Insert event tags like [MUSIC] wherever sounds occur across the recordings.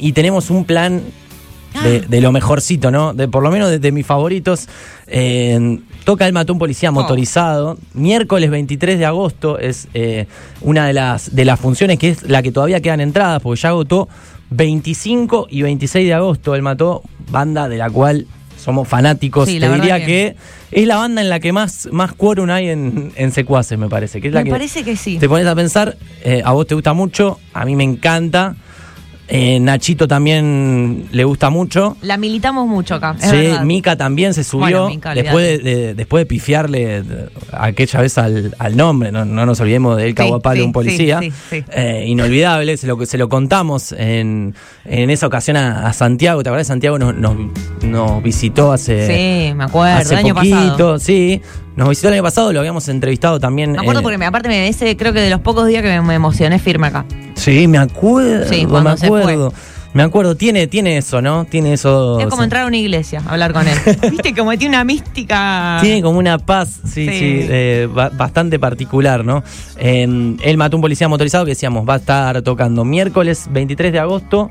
y tenemos un plan de, de lo mejorcito, ¿no? De, por lo menos de, de mis favoritos. Eh, toca el matón policía motorizado. Miércoles 23 de agosto es eh, una de las, de las funciones que es la que todavía quedan entradas, porque ya agotó 25 y 26 de agosto. El mató, banda de la cual somos fanáticos. Sí, Te diría que... es la banda en la que más, más quórum hay en, en secuaces, me parece. Que es la Me que parece que sí. Te pones a pensar, eh, a vos te gusta mucho, a mí me encanta. Eh, Nachito también le gusta mucho. La militamos mucho acá. es Sí, verdad. Mica también se subió. Bueno, Mica, después, de, después de pifiarle aquella vez al, al nombre, no, no nos olvidemos de El Sí, Caguapalo, sí, un policía. sí, sí, sí. Eh, inolvidable, se lo, se lo contamos en, en esa ocasión a, a Santiago. ¿Te acuerdas? Santiago nos, nos, nos visitó hace, Sí, me acuerdo, hace el año poquito. pasado. Sí, nos visitó el año pasado, lo habíamos entrevistado también. Me acuerdo eh, porque me, aparte me ese creo que de los pocos días que me, me emocioné firme acá. Sí, me acuerdo, Sí, me acuerdo. Me acuerdo, tiene, tiene eso, ¿no? Tiene eso. Es como entrar a una iglesia, a hablar con él. [LAUGHS] Viste, como tiene una mística. Tiene como una paz, sí, sí, Sí. eh, ba- bastante particular, ¿no? Eh, él mató a un policía motorizado que decíamos va a estar tocando miércoles 23 de agosto,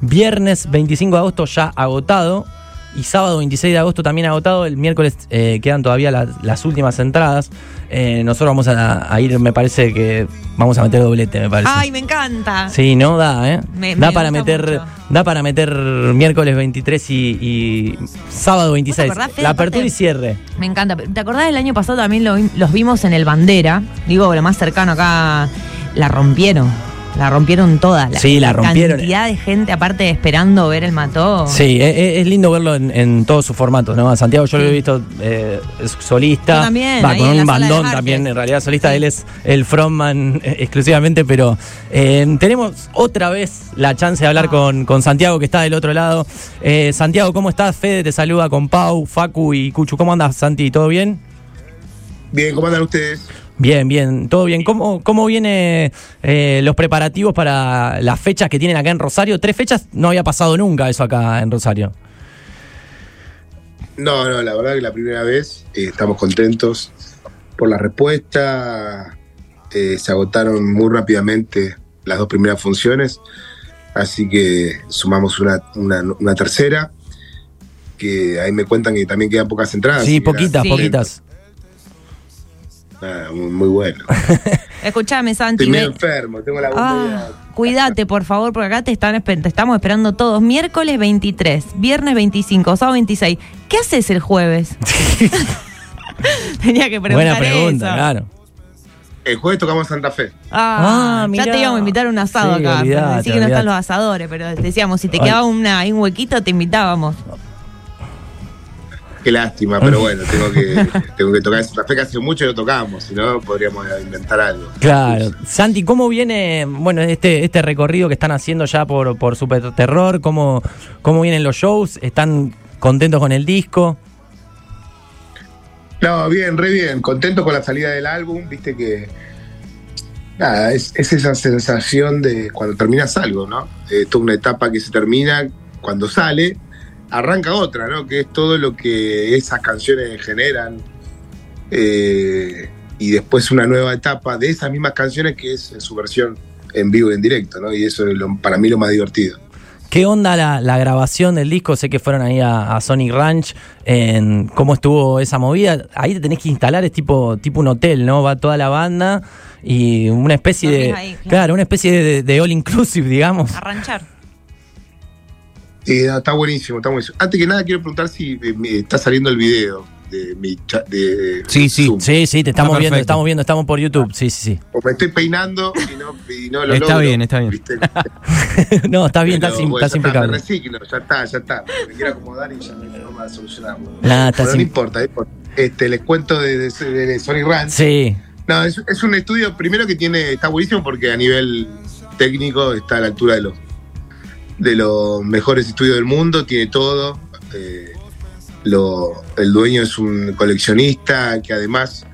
viernes 25 de agosto ya agotado y sábado 26 de agosto también agotado. El miércoles eh, quedan todavía las, las últimas entradas. Eh, nosotros vamos a, a ir, me parece que vamos a meter doblete, me parece. Ay, me encanta. Sí, no da, ¿eh? Me- da me para meter, mucho. da para meter miércoles 23 y, y sábado 26. acordás, Fede, La apertura y cierre. Me encanta. ¿Te acordás del año pasado también lo los vimos en el Bandera? Digo, lo más cercano acá, la rompieron. La rompieron todas. La, Sí, la rompieron. cantidad de gente, aparte, esperando ver el mató. Sí, e- e- es, lindo verlo en, en todos sus formatos, ¿no? A Santiago yo lo he visto eh, solista. Yo también, Va, con en un bandón también, en realidad solista, Sí. él es el frontman [LAUGHS] eh, exclusivamente, pero eh, tenemos otra vez la chance de hablar Ah. con, con Santiago que está del otro lado. Eh, Santiago, ¿cómo estás? Fede te saluda con Pau, Facu y Cuchu. ¿Cómo andas, Santi? ¿Todo bien? Bien, ¿cómo andan ustedes? Bien, bien, todo bien. ¿Cómo, cómo viene eh, los preparativos para las fechas que tienen acá en Rosario? Tres fechas, no había pasado nunca eso acá en Rosario. No, no, la verdad que la primera vez eh, estamos contentos por la respuesta. eh, se agotaron muy rápidamente las dos primeras funciones, así que sumamos una, una- una tercera, que ahí me cuentan que también quedan pocas entradas. Sí, poquitas, Sí. poquitas. Nada, muy, bueno. [LAUGHS] Escuchame, Santi. Estoy medio enfermo, tengo la voz Ah, cuídate, por favor, porque acá te, están, te estamos esperando todos. Miércoles 23, viernes 25, sábado 26. ¿Qué haces el jueves? [LAUGHS] [LAUGHS] Tenía que preguntar Buena pregunta, eso. claro. El jueves tocamos Santa Fe. Ah, Ah, ya te íbamos a invitar a un asado Sí, acá. olvidate, que no están los asadores, pero decíamos, si te Ay. quedaba una, un huequito, te invitábamos. Qué lástima, pero [LAUGHS] bueno, tengo que, tengo que tocar Santa Fe que hace mucho no tocamos, si no podríamos inventar algo. Claro. Santi, ¿cómo viene bueno, este, este recorrido que están haciendo ya por, por Super Terror? ¿Cómo, ¿Cómo vienen los shows? ¿Están contentos con el disco? No, bien, re bien. Contento con la salida del álbum. Viste que. Nada, es, es esa sensación de cuando terminas algo, ¿no? Es toda una etapa que se termina cuando sale, arranca otra, ¿no? Que es todo lo que esas canciones generan. eh, y después una nueva etapa de esas mismas canciones que es en su versión en vivo y en directo, ¿no? Y eso es lo- para mí lo más divertido. ¿Qué onda la, la grabación del disco? Sé que fueron ahí a, a Sonic Ranch. En, ¿Cómo estuvo esa movida? Ahí te tenés que instalar, es tipo, tipo un hotel, ¿no? Va toda la banda y una especie de. Dormís ahí, claro. claro, una especie de, de all inclusive, digamos. Arranchar. Sí, no, está buenísimo, está buenísimo. Antes que nada quiero preguntar si eh, me- está saliendo el video de mi cha- de Sí, sí. Zoom. Sí, sí, te estamos Está viendo, estamos viendo, estamos por YouTube. Sí, sí, O me estoy peinando y no, y no lo Está logro, bien, está bien. sí. [LAUGHS] no, estás bien, estás, bueno, estás ya está, me impecable. reciclo, ya está, ya está. Me quiero acomodar y ya no hay forma de solucionarlo. Nah, estás Pero no im- importa, no importa. Este, les cuento de, de, de Sony Ranch. Sí, No, es, es un estudio primero que tiene, está buenísimo porque a nivel técnico está a la altura de los de los mejores estudios del mundo, tiene todo. eh, lo- el dueño es un coleccionista que además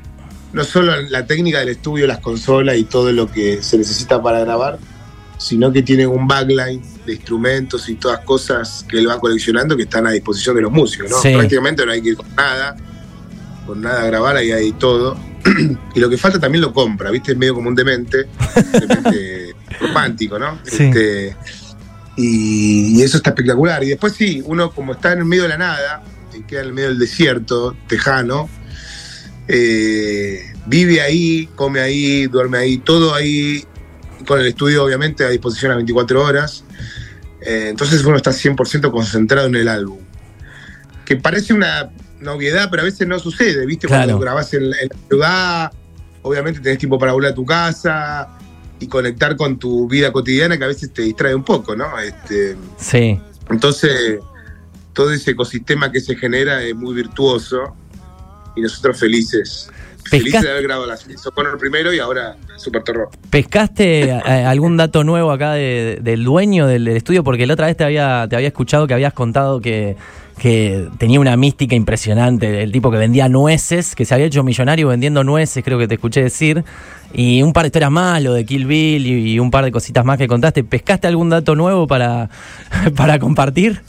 no solo la técnica del estudio, las consolas y todo lo que se necesita para grabar, sino que tiene un backline de instrumentos y todas cosas que él va coleccionando que están a disposición de los músicos, ¿no? Sí. Prácticamente no hay que ir con nada, con nada a grabar, ahí hay todo. [CLEARS THROAT] y lo que falta también lo compra, ¿viste? Es medio como un demente, demente [LAUGHS] romántico, ¿no? Sí. Este, Y, eso está espectacular. Y después sí, uno como está en el medio de la nada, y queda en el medio del desierto, tejano, eh, vive ahí, come ahí, duerme ahí, todo ahí, con el estudio obviamente a disposición a 24 horas. Eh, entonces uno está 100% concentrado en el álbum. Que parece una novedad, pero a veces no sucede, ¿viste? Cuando grabás en, en, la ciudad, obviamente tenés tiempo para volver a tu casa y conectar con tu vida cotidiana que a veces te distrae un poco, ¿no? Este, sí. Entonces, todo ese ecosistema que se genera es muy virtuoso y nosotros felices. Felices de haber grabado la Socorro primero y ahora Super Terror. ¿Pescaste algún dato nuevo acá del dueño del, estudio? Porque la otra vez te había, te había escuchado que habías contado que, que tenía una mística impresionante, el tipo que vendía nueces, que se había hecho millonario vendiendo nueces, creo que te escuché decir, y un par de historias más, lo de Kill Bill y, un par de cositas más que contaste. ¿Pescaste algún dato nuevo para, [LAUGHS] para compartir?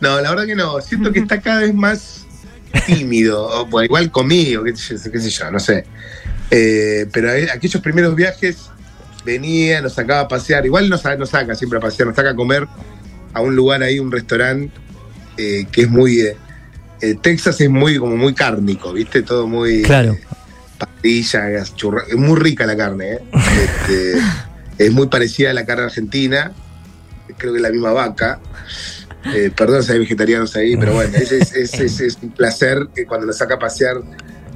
No, la verdad que no, siento que está cada vez más tímido, o igual conmigo, qué, sé yo, no sé. Eh, pero aquellos primeros viajes venía, nos sacaba a pasear, igual nos, nos saca siempre a pasear, nos saca a comer a un lugar ahí, un restaurante eh, que es muy... Eh, Texas es muy como muy cárnico, ¿viste? Todo muy... Claro. Patilla, es muy rica la carne, este, [LAUGHS] es muy parecida a la carne argentina, creo que es la misma vaca. Eh, perdón si hay vegetarianos ahí, pero bueno, [LAUGHS] es, un placer que cuando nos saca a pasear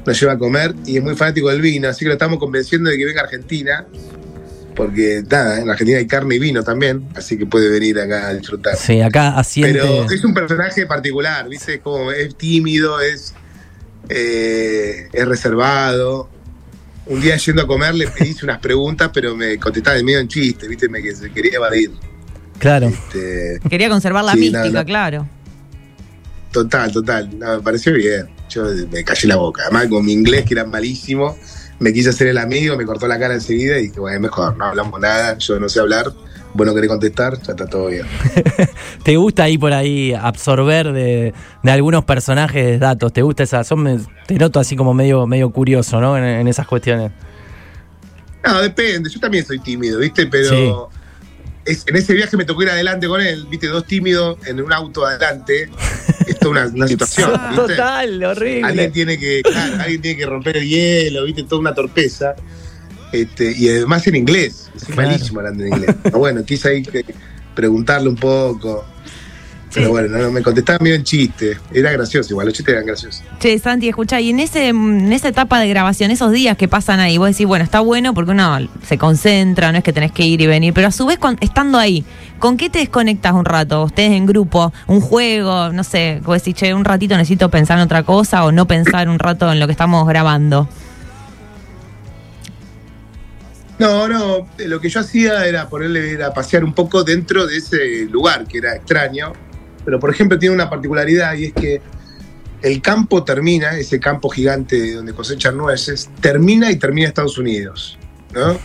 nos lleva a comer y es muy fanático del vino, así que lo estamos convenciendo de que venga a Argentina, porque nada, en Argentina hay carne y vino también, así que puede venir acá a disfrutar. Sí, acá asiente... Pero es un personaje particular, ¿viste? Como es tímido, es, eh, es reservado. Un día yendo a comer le hice unas preguntas, pero me contestaba de medio en chiste, ¿viste? Me que se quería evadir. Claro. Este, Quería conservar la mística, claro. Total, total. me pareció bien. Yo me callé la boca. Además, con mi inglés, que era malísimo, me quise hacer el amigo, me cortó la cara enseguida y dije, bueno, mejor, no hablamos nada, yo no sé hablar. Bueno, querés contestar, ya está todo bien. [LAUGHS] ¿Te gusta ahí por ahí absorber de, algunos personajes datos? ¿Te gusta esa? Son, te noto así como medio, medio curioso, ¿no? En, esas cuestiones. No, depende. Yo también soy tímido, ¿viste? Pero en ese viaje me tocó ir adelante con él, viste, dos tímidos en un auto adelante. Es toda una, [LAUGHS] situación. ¿viste? Total, horrible. Alguien tiene que, alguien tiene que romper el hielo, viste, toda una torpeza. Este, y además en inglés. Malísimo hablando en inglés. Pero bueno, quise ahí preguntarle un poco. Pero bueno, no, me contestaba medio en chiste. Era gracioso, igual los chistes eran graciosos. Che, Santi, escucha, y en ese en esa etapa de grabación, esos días que pasan ahí, vos decís, bueno, está bueno porque uno se concentra, no es que tenés que ir y venir, pero a su vez, estando ahí, ¿con qué te desconectas un rato? Ustedes en grupo, un juego, no sé, vos decís, che, un ratito necesito pensar en otra cosa o no pensar un rato en lo que estamos grabando. No, no, lo que yo hacía era ponerle, era pasear un poco dentro de ese lugar que era extraño pero por ejemplo tiene una particularidad y es que el campo termina, ese campo gigante donde cosechan nueces, termina y termina Estados Unidos. ¿no?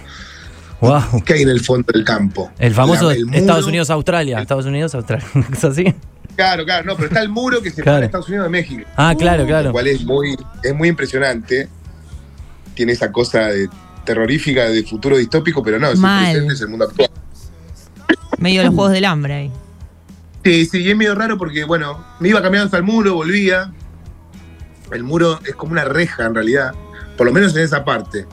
Wow. ¿Qué hay en el fondo del campo? El famoso Estados Unidos-Australia. Estados Unidos-Australia. ¿Es así? Claro, claro, no, pero está el muro que se claro. Estados Unidos de México. Ah, claro, claro. Lo cual es muy, es muy impresionante. Tiene esa cosa de terrorífica de futuro distópico, pero no, es el presente, es el mundo actual. Medio de los Juegos del Hambre ahí. Sí, sí, y es medio raro porque, bueno, me iba caminando hasta el muro, volvía. El muro es como una reja en realidad, por lo menos en esa parte.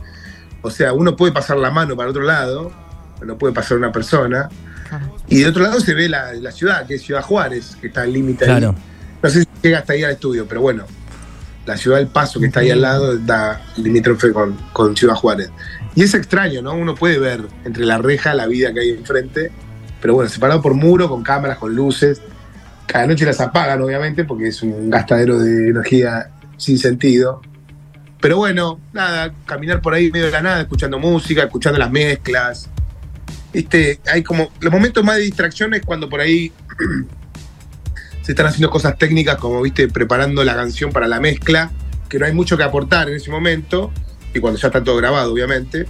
O sea, uno puede pasar la mano para otro lado, no puede pasar una persona. Y de otro lado se ve la, ciudad, que es Ciudad Juárez, que está al límite claro. No sé si llega hasta ahí al estudio, pero bueno, la ciudad del Paso, que está ahí al lado, da limítrofe con, con Ciudad Juárez. Y es extraño, ¿no? Uno puede ver entre la reja la vida que hay enfrente pero bueno, separado por muro, con cámaras, con luces. Cada noche las apagan, obviamente, porque es un gastadero de energía sin sentido. Pero bueno, nada, caminar por ahí en medio de la nada, escuchando música, escuchando las mezclas. Este, hay como. Los momentos más de distracción es cuando por ahí [CLEARS THROAT] se están haciendo cosas técnicas, como viste, preparando la canción para la mezcla, que no hay mucho que aportar en ese momento, y cuando ya está todo grabado, obviamente.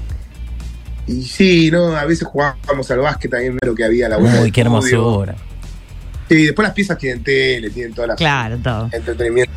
Y sí, ¿no? A veces jugábamos al básquet también, lo que había la vuelta. Uy, qué hermosura. Sí, después las piezas tienen tele, tienen todas las. Claro, todo. Entretenimiento.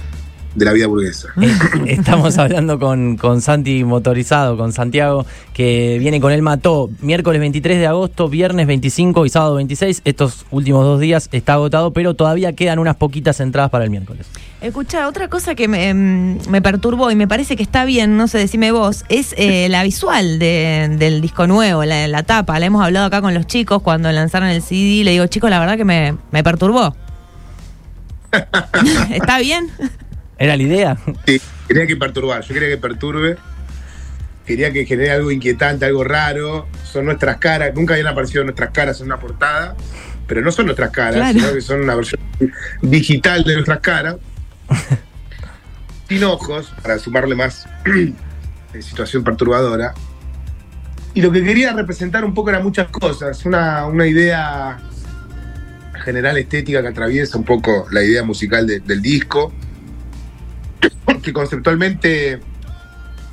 De la vida burguesa. [LAUGHS] Estamos hablando con, con Santi Motorizado, con Santiago, que viene con el Mató miércoles 23 de agosto, viernes 25 y sábado 26. Estos últimos dos días está agotado, pero todavía quedan unas poquitas entradas para el miércoles. Escucha, otra cosa que me, em, me perturbó y me parece que está bien, no sé, decime vos, es eh, la visual de- del disco nuevo, la, la tapa. La hemos hablado acá con los chicos cuando lanzaron el CD. Le digo, chicos, la verdad que me, me perturbó. [LAUGHS] [LAUGHS] ¿Está bien? ¿Era la idea? Sí, quería que perturbar, yo quería que perturbe, quería que genere algo inquietante, algo raro. Son nuestras caras, nunca habían aparecido nuestras caras en una portada, pero no son nuestras caras, Claro. sino que son una versión digital de nuestras caras, [LAUGHS] sin ojos, para sumarle más [CLEARS THROAT] eh, situación perturbadora. Y lo que quería representar un poco eran muchas cosas, una, una idea general estética que atraviesa un poco la idea musical de- del disco que conceptualmente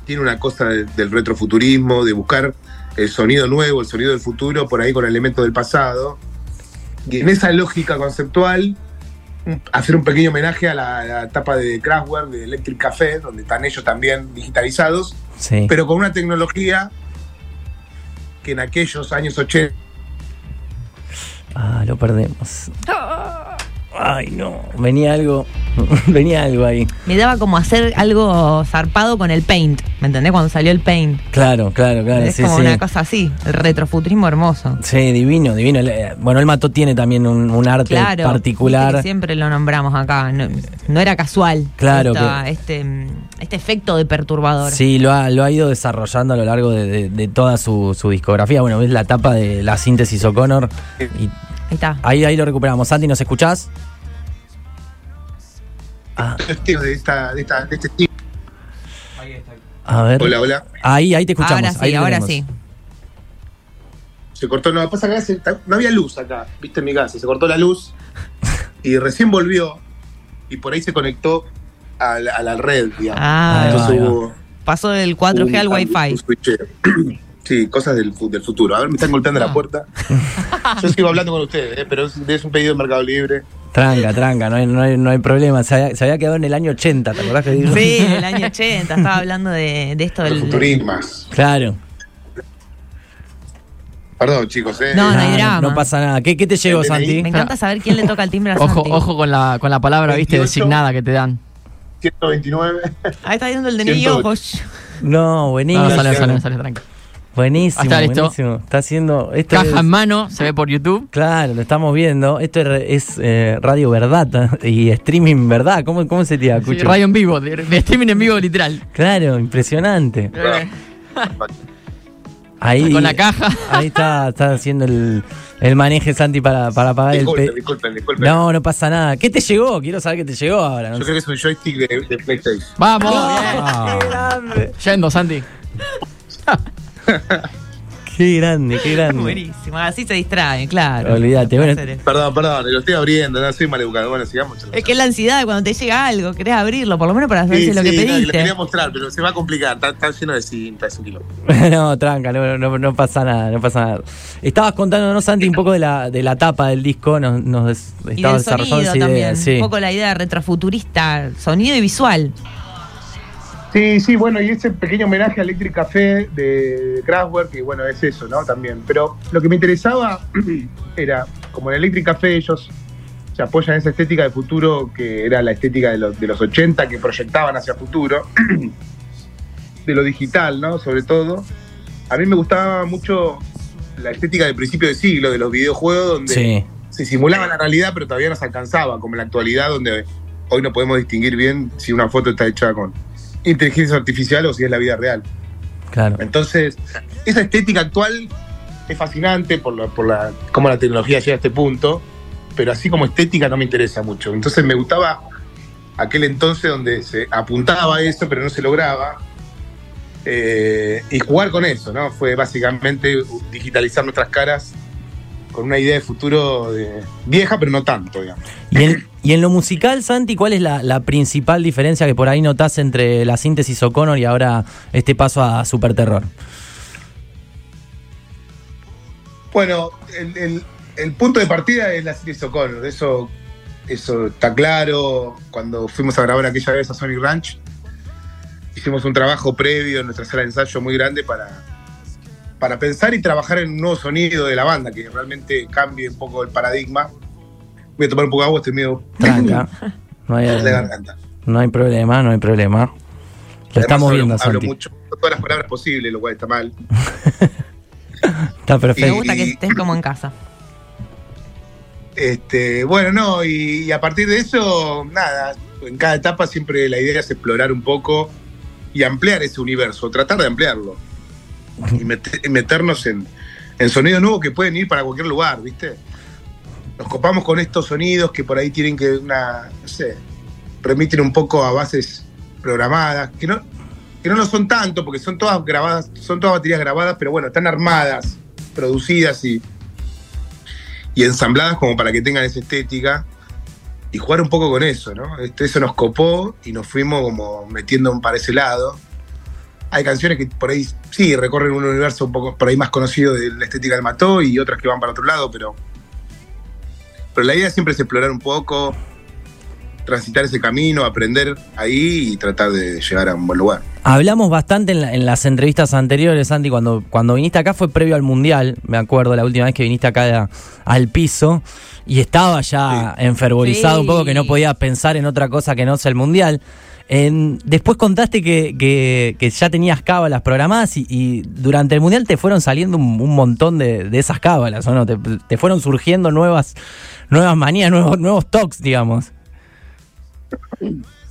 tiene una cosa de- del retrofuturismo, de buscar el sonido nuevo, el sonido del futuro, por ahí con elementos del pasado. Y en esa lógica conceptual, un- hacer un pequeño homenaje a la, a la etapa de Kraftwerk, de Electric Café, donde están ellos también digitalizados, Sí. pero con una tecnología que en aquellos años 80 Ah, lo perdemos. Ay, no. Venía algo. [LAUGHS] Venía algo ahí. Me daba como hacer algo zarpado con el paint, ¿me entendés? Cuando salió el paint. Claro, claro, claro. es sí, como sí. una cosa así, el retrofuturismo hermoso. Sí, divino, divino. Bueno, el Mató tiene también un, un arte Claro, particular. que siempre lo nombramos acá, no, no era casual. Claro esta- este, este efecto de perturbador. Sí, lo ha, lo ha ido desarrollando a lo largo de, de- de toda su, su discografía. Bueno, ves la tapa de la síntesis O'Connor. Y Ahí está. ahí, ahí lo recuperamos. Santi, ¿nos escuchás? Ah, de, esta, de, esta- de este tipo. a ver. Hola, hola. Ahí, ahí te escuchamos. ahora sí, ahí ahora sí. Se cortó, no, pasa acá se- no había luz acá, viste en mi casa, se cortó la luz y recién volvió y por ahí se conectó a la, a la red, digamos. Ah, Ahí va, Entonces ahí va. hubo pasó del 4G al Wi-Fi. switcheo. [CLEARS THROAT] Sí, cosas del, fu- del futuro. A ver, me están golpeando Ah. la puerta. [LAUGHS] Yo sigo hablando con ustedes, eh, pero es, es un pedido de Mercado Libre. Tranca, tranca, no hay, no hay, no hay problema. Se había, se había quedado en el año 80, ¿te acordás que dijo? Sí, en el año 80, estaba hablando de, de esto Los del... futurismas. Claro. Perdón, chicos, eh. No, no hay drama. No pasa nada. ¿Qué, qué te llegó. Santi? Me encanta saber quién le toca el timbre a Ojo, Santi. ojo con la, con la palabra, viste, 28. designada que te dan. 129. Ahí está viendo el DNI, Ciento ojo. No, buenísimo. no, sale, sale, sale, tranqui. Buenísimo, Está listo. buenísimo. Está haciendo. Esto Caja es- en mano, se ve por YouTube. Claro, lo estamos viendo. Esto es, es, eh, radio verdad y streaming verdad. ¿Cómo, cómo sería, Sí, Cucho? radio en vivo, de, de streaming en vivo literal. Claro, impresionante. Ahí, Con la caja. Ahí está, está haciendo el, el maneje Santi para, para pagar el Disculpen, pe- disculpen, disculpen. No, no pasa nada. ¿Qué te llegó? Quiero saber qué te llegó ahora. no Yo sé. creo que es un joystick de, de PlayStation. Vamos, Ah, bien. Yendo, Santi. [LAUGHS] qué grande, qué grande. Buenísimo, así se distraen, claro. Olvídate, No bueno. Perdón, perdón, lo estoy abriendo, no soy maleducado. Bueno, sigamos. Es que es la ansiedad de cuando te llega algo, querés abrirlo, por lo menos para saber Sí, si es lo sí, que no, y lo pediste. quería mostrar, pero se va a complicar. Está, está lleno de cintas, es un kilo. [LAUGHS] No, tranca, no, no, no pasa nada, no pasa nada. Estabas contándonos, Santi, un poco de la, de la tapa del disco, nos, nos y estabas del desarrollando sonido esa idea. también, sí. un poco la idea retrofuturista, sonido y visual. Sí, sí, bueno, y ese pequeño homenaje a Electric Café de Kraftwerk, que bueno, es eso, ¿no? También. Pero lo que me interesaba [CLEARS THROAT] era, como en Electric Café ellos se apoyan en esa estética de futuro, que era la estética de los, de los 80, que proyectaban hacia futuro, [CLEARS THROAT] de lo digital, ¿no? Sobre todo. A mí me gustaba mucho la estética del principio de siglo, de los videojuegos, donde Sí, se simulaba la realidad, pero todavía no se alcanzaba, como en la actualidad, donde hoy no podemos distinguir bien si una foto está hecha con inteligencia artificial o si es la vida real. claro. Entonces, esa estética actual es fascinante por, la, por la, cómo la tecnología llega a este punto, pero así como estética no me interesa mucho. Entonces me gustaba aquel entonces donde se apuntaba a eso, pero no se lograba. eh, y jugar con eso, ¿no? Fue básicamente digitalizar nuestras caras con una idea de futuro de- vieja, pero no tanto, digamos. Y en, y en lo musical, Santi, ¿cuál es la, la principal diferencia que por ahí notás entre la síntesis O'Connor y ahora este paso a Super Terror? Bueno, el, el- el punto de partida es la serie O'Connor, eso eso está claro. Cuando fuimos a grabar aquella vez a Sonic Ranch, hicimos un trabajo previo en nuestra sala de ensayo muy grande para, para pensar y trabajar en un nuevo sonido de la banda, que realmente cambie un poco el paradigma. Voy a tomar un poco de agua, estoy medio Tranca. [LAUGHS] No hay, no problema, no hay problema. Lo Además, estamos hablo- viendo, hablo Santi. mucho, todas las palabras posibles, lo cual está mal. [LAUGHS] Está Me perfecto. gusta que estés como en casa. Este, bueno, no, y, y a partir de eso, nada, en cada etapa siempre la idea es explorar un poco y ampliar ese universo, tratar de ampliarlo. Y mete- y meternos en, en sonidos nuevos que pueden ir para cualquier lugar, ¿viste? Nos copamos con estos sonidos que por ahí tienen que una, no sé, remiten un poco a bases programadas, que no, que no lo son tanto, porque son todas grabadas, son todas baterías grabadas, pero bueno, están armadas, producidas y, y ensambladas como para que tengan esa estética y jugar un poco con eso, ¿no? Este, eso nos copó y nos fuimos como metiendo para ese lado. Hay canciones que por ahí sí recorren un universo un poco por ahí más conocido de la estética del mató y otras que van para otro lado, pero pero la idea siempre es explorar un poco, transitar ese camino, aprender ahí y tratar de llegar a un buen lugar. Hablamos bastante en, la- en las entrevistas anteriores, Santi, cuando, cuando viniste acá fue previo al Mundial, me acuerdo, la última vez que viniste acá a- al piso, y estaba ya enfervorizado Sí. un poco que no podía pensar en otra cosa que no sea el Mundial. En- después contaste que, que- que ya tenías cábalas programadas y, y durante el Mundial te fueron saliendo un, un montón de, de esas cábalas, ¿o no? Te, te fueron surgiendo nuevas, nuevas manías, nuevos, nuevos talks, digamos.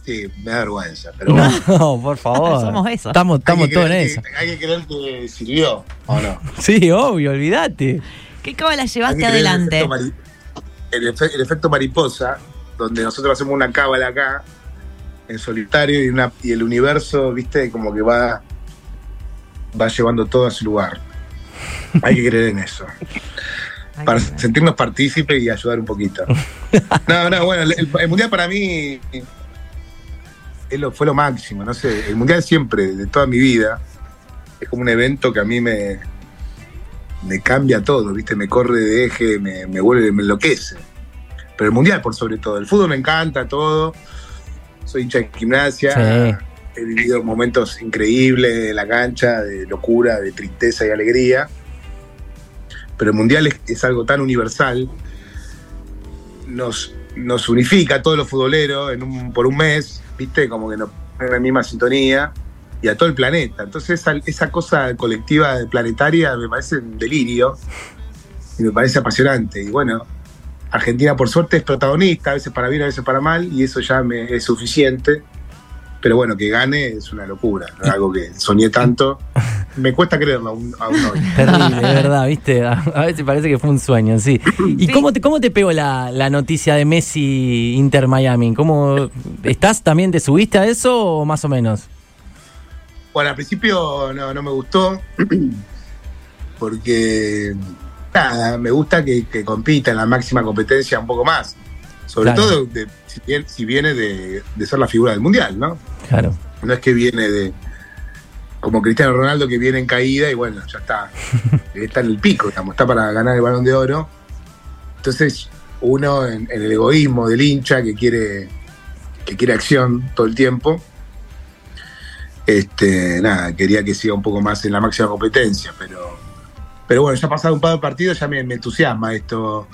Sí, me da vergüenza, pero bueno. [LAUGHS] No, por favor. [LAUGHS] Somos eso. Estamos, estamos todos en eso. Hay que creer que sirvió, ¿o no? [LAUGHS] Sí, obvio, olvídate. ¿Qué cábala Hay llevaste adelante? El efecto, mari- el efe- el efecto mariposa, donde nosotros hacemos una cábala acá, en solitario, y, una, y el universo, viste, como que va, va llevando todo a su lugar. Hay que creer en eso. Para sentirnos partícipes y ayudar un poquito. No, no, bueno, el, el mundial para mí es lo- fue lo máximo, no sé. El mundial siempre, de toda mi vida, es como un evento que a mí me, me cambia todo, ¿viste? Me corre de eje, me, me vuelve, me enloquece. Pero el mundial por sobre todo. El fútbol me encanta, todo. Soy hincha de gimnasia. Sí. He vivido momentos increíbles de la cancha, de locura, de tristeza y alegría. Pero el mundial es, es algo tan universal. Nos, nos unifica a todos los futboleros en un- por un mes, ¿viste? Como que nos en la misma sintonía y a todo el planeta. Entonces esa, esa cosa colectiva planetaria me parece un delirio y me parece apasionante. Y bueno, Argentina por suerte es protagonista, a veces para bien, a veces para mal, y eso ya me es suficiente. Pero bueno, que gane es una locura, ¿no? algo que soñé tanto. [LAUGHS] Me cuesta creerlo aún, aún hoy. [LAUGHS] Terrible, de verdad, ¿viste? A, veces parece que fue un sueño, sí. ¿Y Sí. cómo te, cómo te pegó la, la noticia de Messi Inter Miami? ¿Cómo estás también te subiste a eso o más o menos? Bueno, al principio no, no me gustó, [CLEARS THROAT] porque nada, me gusta que, que compita en la máxima competencia un poco más. Sobre Claro. todo de- si, viene, si viene de, de ser la figura del mundial, ¿no? Claro. No es que viene de. Como Cristiano Ronaldo que viene en caída y bueno, ya está. [LAUGHS] Está en el pico, digamos, está para ganar el balón de oro. Entonces, uno en, en el egoísmo del hincha que quiere, que quiere acción todo el tiempo. Este, nada, quería que siga un poco más en la máxima competencia, pero. Pero bueno, ya ha pasado un par de partidos, ya me, me entusiasma esto.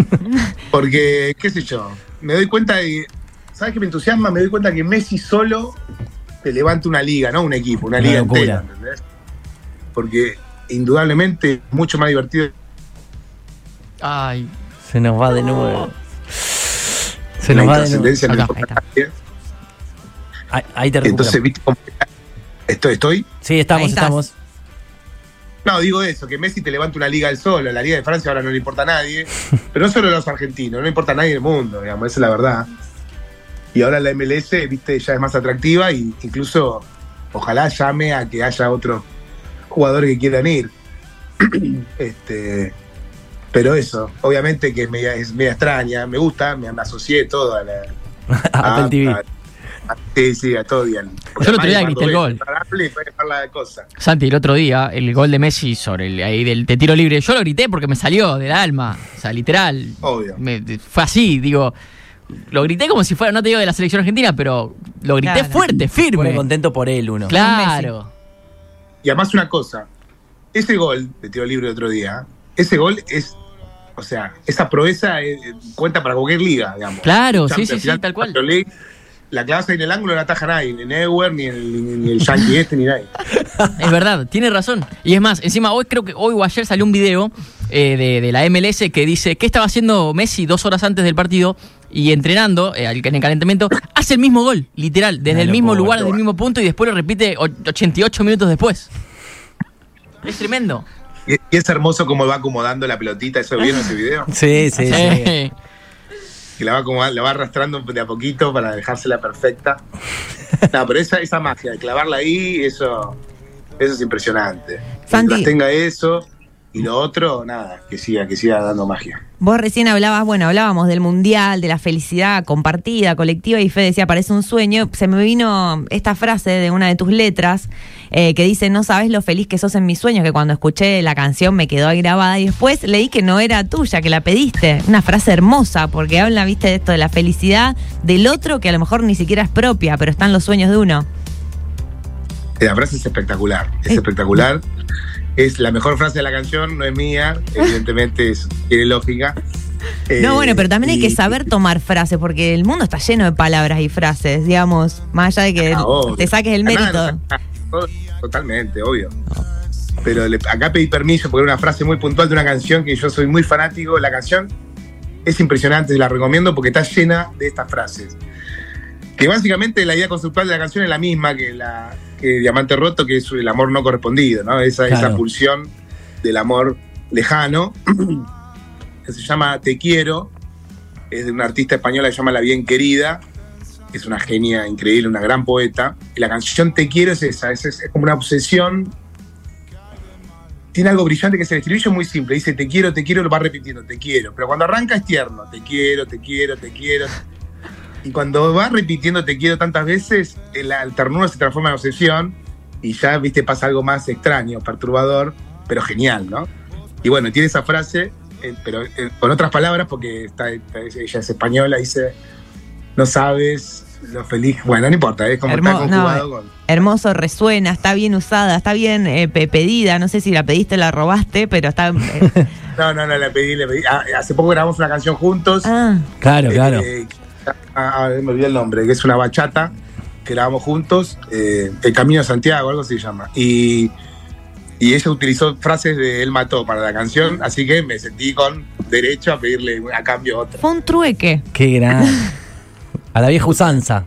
[LAUGHS] Porque, qué sé yo, me doy cuenta de. ¿Sabes qué me entusiasma? Me doy cuenta que Messi solo te levanta una liga, no un equipo, una Una liga locura. entera, ¿entendés? Porque indudablemente es mucho más divertido. Ay, Se nos va de nuevo. Se nos va de nuevo. Acá, ahí. Ahí, ahí te Entonces. ¿viste cómo estoy? estoy? Sí, estamos, estamos. No, digo eso, que Messi te levanta una liga al solo. La liga de Francia ahora no le importa a nadie. [LAUGHS] Pero no solo a los argentinos, no le importa a nadie en el mundo, digamos, esa es la verdad. Y ahora la MLS, viste, ya es más atractiva e incluso ojalá llame a que haya otros jugadores que quieran ir. [CLEARS THROAT] este, pero eso, obviamente que es media, es media extraña, me gusta, me, me asocié todo a la, [LAUGHS] a- sí, sí, a todo bien. Yo el otro día grité el gol. la cosa. Santi, el otro día, el gol de Messi sobre el ahí del de tiro libre, yo lo grité porque me salió del alma. O sea, literal. Obvio. me- fue así, digo. lo grité como si fuera, no te digo de la selección argentina, pero lo grité Claro. fuerte, Pone firme. contento por él uno. Claro. Y además una cosa, ese gol de tiro libre de otro día, ese gol es, o sea, esa proeza eh, cuenta para cualquier liga, digamos. Claro, sí, Champions, sí, sí, final, tal cual. League, la clase en el ángulo no la ataja nadie, ni Neuer, ni el, ni el Yankee este, ni nadie. Es verdad, tiene razón. Y es más, encima hoy creo que hoy o ayer salió un video eh, de, de la MLS que dice qué estaba haciendo Messi dos horas antes del partido y entrenando eh, en el calentamiento, hace el mismo gol, literal, desde el mismo lugar, desde el mismo punto y después lo repite o- 88 minutos después. Es tremendo. Y, es hermoso cómo va acomodando la pelotita, ¿eso vieron ese video? Sí, sí, sí. Que la va, acomodando- la va arrastrando de a poquito para dejársela perfecta. No, pero esa, esa magia de clavarla ahí, eso, eso es impresionante. Santi. Mientras tenga eso y lo otro, nada, que siga, que siga dando magia. Vos recién hablabas, bueno, hablábamos del mundial, de la felicidad compartida, colectiva, y Fede decía, parece un sueño. Se me vino esta frase de una de tus letras eh, que dice, no sabes lo feliz que sos en mis sueños, que cuando escuché la canción me quedó ahí grabada y después leí que no era tuya, que la pediste. Una frase hermosa, porque habla, viste, de esto de la felicidad del otro que a lo mejor ni siquiera es propia, pero están los sueños de uno. La frase es espectacular, es espectacular. Es la mejor frase de la canción, no es mía, evidentemente es, tiene lógica. No, Eh, bueno, pero también hay que saber tomar frases, porque el mundo está lleno de palabras y frases, digamos, más allá de que Ah, te saques el mérito. [LAUGHS] no, Totalmente, obvio. Pero le- acá pedí permiso porque era una frase muy puntual de una canción que yo soy muy fanático. La canción es impresionante, la recomiendo porque está llena de estas frases. Que básicamente la idea conceptual de la canción es la misma que la que Diamante Roto, que es el amor no correspondido, ¿no? Esa, esa Claro. pulsión del amor lejano, [CLEARS THROAT] que se llama Te Quiero, es de una artista española que se llama La Bien Querida, que es una genia increíble, una gran poeta. Y la canción Te Quiero es esa, es, es como una obsesión. Tiene algo brillante que se el estribillo es muy simple. Dice te quiero, te quiero, lo va repitiendo, te quiero. Pero cuando arranca es tierno, te quiero, te quiero, te quiero. Y cuando va repitiendo te quiero tantas veces, el, el ternura se transforma en obsesión y ya, viste, pasa algo más extraño, perturbador, pero genial, ¿no? Y bueno, tiene esa frase, eh, pero eh, con otras palabras, porque está, está- ella es española, dice, no sabes lo feliz. Bueno, no importa, es como Hermo- está conjugado no, con. Hermoso, resuena, está bien usada, está bien eh, pe- pedida. No sé si la pediste o la robaste, pero está. eh, [LAUGHS] No, no, no, le pedí, le pedí. Ah, hace poco grabamos una canción juntos. ah, Claro, claro. Ah, me olvidé el nombre, que es una bachata que grabamos juntos, eh, El Camino de Santiago, algo se llama. Y, y ella utilizó frases de Él mató para la canción, así que me sentí con derecho a pedirle a cambio otra. fue un trueque. Qué gran. A la vieja usanza.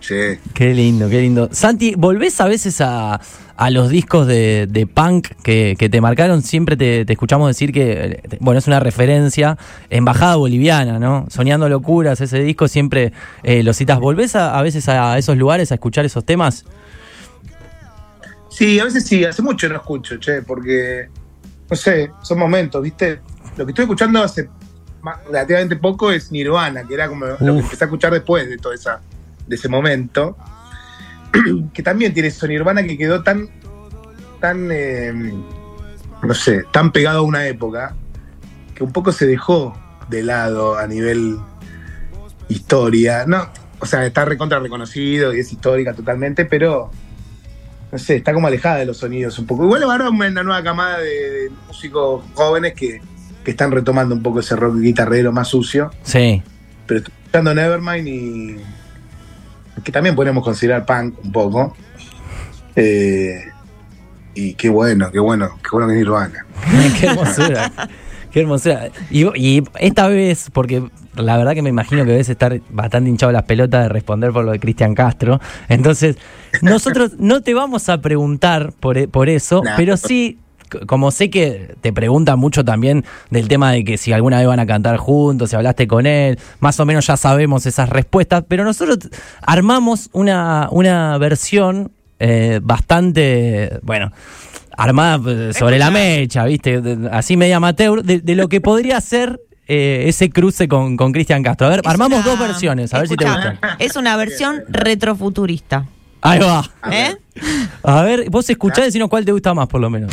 Sí. Qué lindo, qué lindo. Santi, ¿volvés a veces a, a los discos de, de punk que, que te marcaron? Siempre te, te escuchamos decir que, eh, bueno, es una referencia, Embajada Boliviana, ¿no? Soñando Locuras, ese disco siempre eh, lo citas. ¿Volvés a, a veces a esos lugares a escuchar esos temas? Sí, a veces sí, hace mucho no escucho, che, porque, no sé, son momentos, ¿viste? Lo que estoy escuchando hace relativamente poco es Nirvana, que era como lo que empecé a escuchar después de toda esa, de ese momento, [CLEARS THROAT] que también tiene eso Nirvana que quedó tan, tan, eh, no sé, tan pegado a una época, que un poco se dejó de lado a nivel historia, no, o sea, está recontra reconocido y es histórica totalmente, pero no sé, está como alejada de los sonidos un poco. Igual ahora una nueva camada de, de músicos jóvenes que, que están retomando un poco ese rock guitarrero más sucio, Sí. pero estoy escuchando Nevermind y que también podemos considerar punk un poco. Eh, y qué bueno, qué bueno, qué bueno que es Nirvana. [LAUGHS] qué hermosura. Qué hermosura. Y, y esta vez, porque la verdad que me imagino que debes estar bastante hinchado las pelotas de responder por lo de Cristian Castro. Entonces, nosotros no te vamos a preguntar por, por eso, Nah. pero sí, como sé que te preguntan mucho también del tema de que si alguna vez van a cantar juntos, si hablaste con él, más o menos ya sabemos esas respuestas, pero nosotros armamos una, una versión eh, bastante, bueno, armada eh, sobre la mecha, ¿viste? Así media amateur, de, de lo que podría ser eh, ese cruce con, con Cristian Castro. A ver, Es armamos una- dos versiones, a ver si te Escuchá, gustan. Es una versión retrofuturista. Ahí va. A ¿Eh? ver. A ver, vos escuchás y decinos cuál te gusta más, por lo menos.